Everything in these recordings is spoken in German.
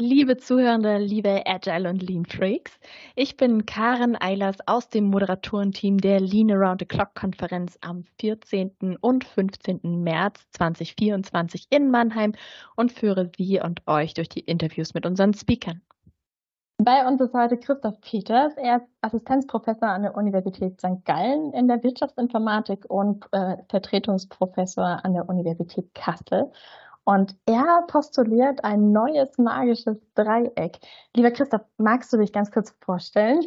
Liebe Zuhörende, liebe Agile und Lean Freaks, ich bin Karen Eilers aus dem Moderatorenteam der Lean Around the Clock Konferenz am 14. und 15. März 2024 in Mannheim und führe Sie und euch durch die Interviews mit unseren Speakern. Bei uns ist heute Christoph Peters. Er ist Assistenzprofessor an der Universität St. Gallen in der Wirtschaftsinformatik und äh, Vertretungsprofessor an der Universität Kassel. Und er postuliert ein neues magisches Dreieck. Lieber Christoph, magst du dich ganz kurz vorstellen?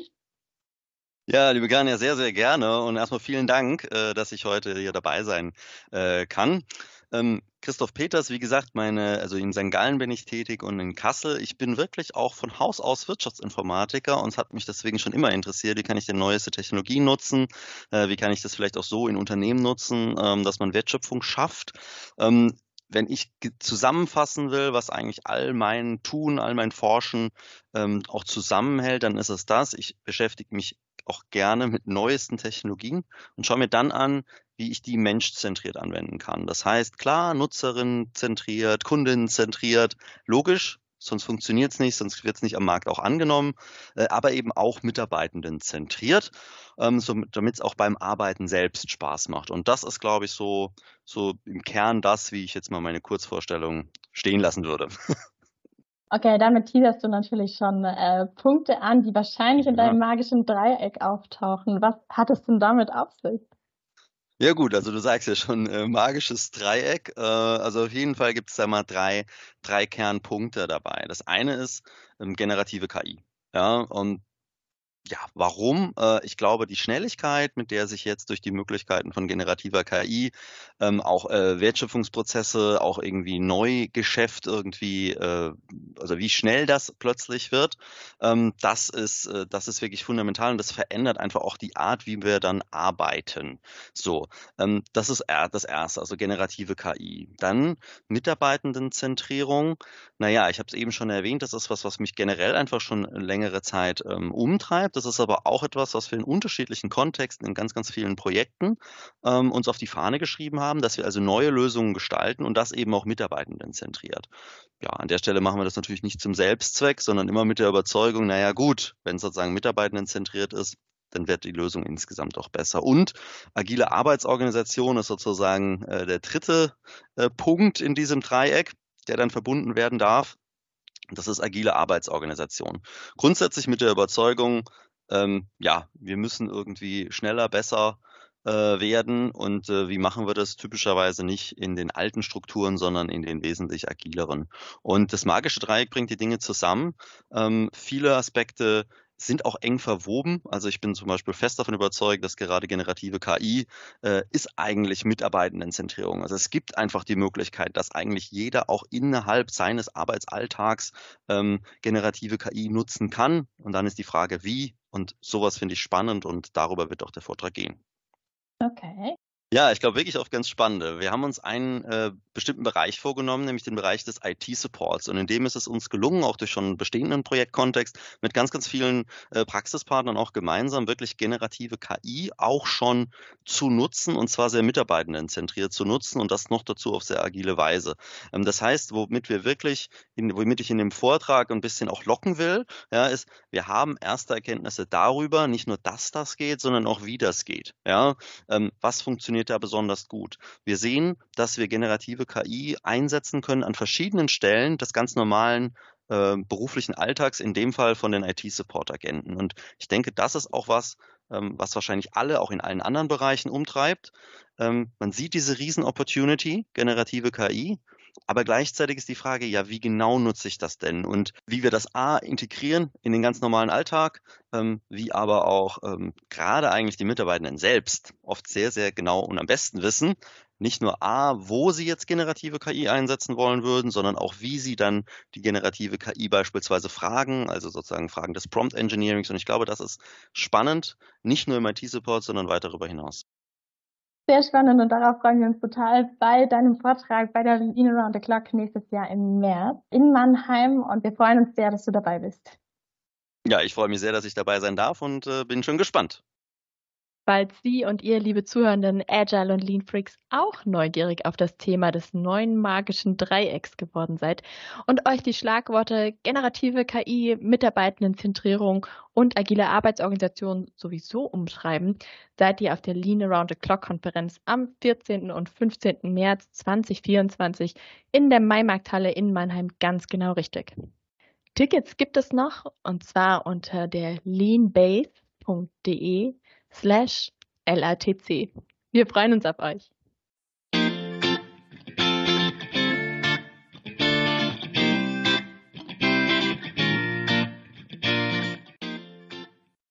Ja, liebe Gania, sehr, sehr gerne. Und erstmal vielen Dank, äh, dass ich heute hier dabei sein äh, kann. Ähm, Christoph Peters, wie gesagt, meine, also in St. Gallen bin ich tätig und in Kassel. Ich bin wirklich auch von Haus aus Wirtschaftsinformatiker und es hat mich deswegen schon immer interessiert, wie kann ich denn neueste Technologien nutzen, äh, wie kann ich das vielleicht auch so in Unternehmen nutzen, ähm, dass man Wertschöpfung schafft. Wenn ich zusammenfassen will, was eigentlich all mein Tun, all mein Forschen ähm, auch zusammenhält, dann ist es das. Ich beschäftige mich auch gerne mit neuesten Technologien und schaue mir dann an, wie ich die menschzentriert anwenden kann. Das heißt, klar, Nutzerin zentriert, Kundin zentriert, logisch, sonst funktioniert es nicht, sonst wird es nicht am Markt auch angenommen, äh, aber eben auch Mitarbeitenden zentriert, ähm, so, damit es auch beim Arbeiten selbst Spaß macht. Und das ist, glaube ich, so, so im Kern das, wie ich jetzt mal meine Kurzvorstellung stehen lassen würde. Okay, damit teaserst du natürlich schon äh, Punkte an, die wahrscheinlich in deinem magischen Dreieck auftauchen. Was hat es denn damit auf sich? Ja gut, also du sagst ja schon äh, magisches Dreieck. Äh, also auf jeden Fall gibt es da mal drei, drei Kernpunkte dabei. Das eine ist ähm, generative KI. Ja, und ja, warum? Äh, ich glaube, die Schnelligkeit, mit der sich jetzt durch die Möglichkeiten von generativer KI ähm, auch äh, Wertschöpfungsprozesse, auch irgendwie Neugeschäft irgendwie, äh, also wie schnell das plötzlich wird, ähm, das ist, äh, das ist wirklich fundamental und das verändert einfach auch die Art, wie wir dann arbeiten. So, ähm, das ist das erste, also generative KI. Dann Mitarbeitendenzentrierung. Naja, ich habe es eben schon erwähnt, das ist was, was mich generell einfach schon längere Zeit ähm, umtreibt. Das ist aber auch etwas, was wir in unterschiedlichen Kontexten, in ganz, ganz vielen Projekten ähm, uns auf die Fahne geschrieben haben, dass wir also neue Lösungen gestalten und das eben auch Mitarbeitenden zentriert. Ja, an der Stelle machen wir das natürlich nicht zum Selbstzweck, sondern immer mit der Überzeugung, naja gut, wenn es sozusagen Mitarbeitenden zentriert ist, dann wird die Lösung insgesamt auch besser. Und agile Arbeitsorganisation ist sozusagen äh, der dritte äh, Punkt in diesem Dreieck, der dann verbunden werden darf. Das ist agile Arbeitsorganisation. Grundsätzlich mit der Überzeugung, ähm, ja, wir müssen irgendwie schneller, besser äh, werden. Und äh, wie machen wir das? Typischerweise nicht in den alten Strukturen, sondern in den wesentlich agileren. Und das magische Dreieck bringt die Dinge zusammen. Ähm, viele Aspekte sind auch eng verwoben. Also ich bin zum Beispiel fest davon überzeugt, dass gerade generative KI äh, ist eigentlich Mitarbeitendenzentrierung. Also es gibt einfach die Möglichkeit, dass eigentlich jeder auch innerhalb seines Arbeitsalltags ähm, generative KI nutzen kann. Und dann ist die Frage, wie. Und sowas finde ich spannend und darüber wird auch der Vortrag gehen. Okay. Ja, ich glaube wirklich auch ganz spannende. Wir haben uns einen äh, bestimmten Bereich vorgenommen, nämlich den Bereich des IT-Supports. Und in dem ist es uns gelungen, auch durch schon bestehenden Projektkontext, mit ganz, ganz vielen äh, Praxispartnern auch gemeinsam wirklich generative KI auch schon zu nutzen und zwar sehr mitarbeitendenzentriert zu nutzen und das noch dazu auf sehr agile Weise. Ähm, das heißt, womit wir wirklich, in, womit ich in dem Vortrag ein bisschen auch locken will, ja, ist, wir haben erste Erkenntnisse darüber, nicht nur, dass das geht, sondern auch, wie das geht. Ja, ähm, was funktioniert da besonders gut. Wir sehen, dass wir generative KI einsetzen können an verschiedenen Stellen des ganz normalen äh, beruflichen Alltags, in dem Fall von den IT-Support-Agenten. Und ich denke, das ist auch was, ähm, was wahrscheinlich alle auch in allen anderen Bereichen umtreibt. Ähm, man sieht diese Riesen-Opportunity, generative KI, aber gleichzeitig ist die Frage, ja, wie genau nutze ich das denn? Und wie wir das A integrieren in den ganz normalen Alltag, ähm, wie aber auch ähm, gerade eigentlich die Mitarbeitenden selbst oft sehr, sehr genau und am besten wissen, nicht nur A, wo sie jetzt generative KI einsetzen wollen würden, sondern auch wie sie dann die generative KI beispielsweise fragen, also sozusagen Fragen des Prompt Engineerings. Und ich glaube, das ist spannend, nicht nur im IT-Support, sondern weit darüber hinaus. Sehr spannend und darauf freuen wir uns total bei deinem Vortrag bei der In Around the Clock nächstes Jahr im März in Mannheim und wir freuen uns sehr, dass du dabei bist. Ja, ich freue mich sehr, dass ich dabei sein darf und äh, bin schon gespannt. Falls Sie und ihr, liebe Zuhörenden, Agile und Lean Freaks, auch neugierig auf das Thema des neuen magischen Dreiecks geworden seid und euch die Schlagworte generative KI, Mitarbeitendenzentrierung und agile Arbeitsorganisation sowieso umschreiben, seid ihr auf der Lean Around the Clock Konferenz am 14. und 15. März 2024 in der Maimarkthalle in Mannheim ganz genau richtig. Tickets gibt es noch und zwar unter der leanbase.de slash LATC. Wir freuen uns auf euch.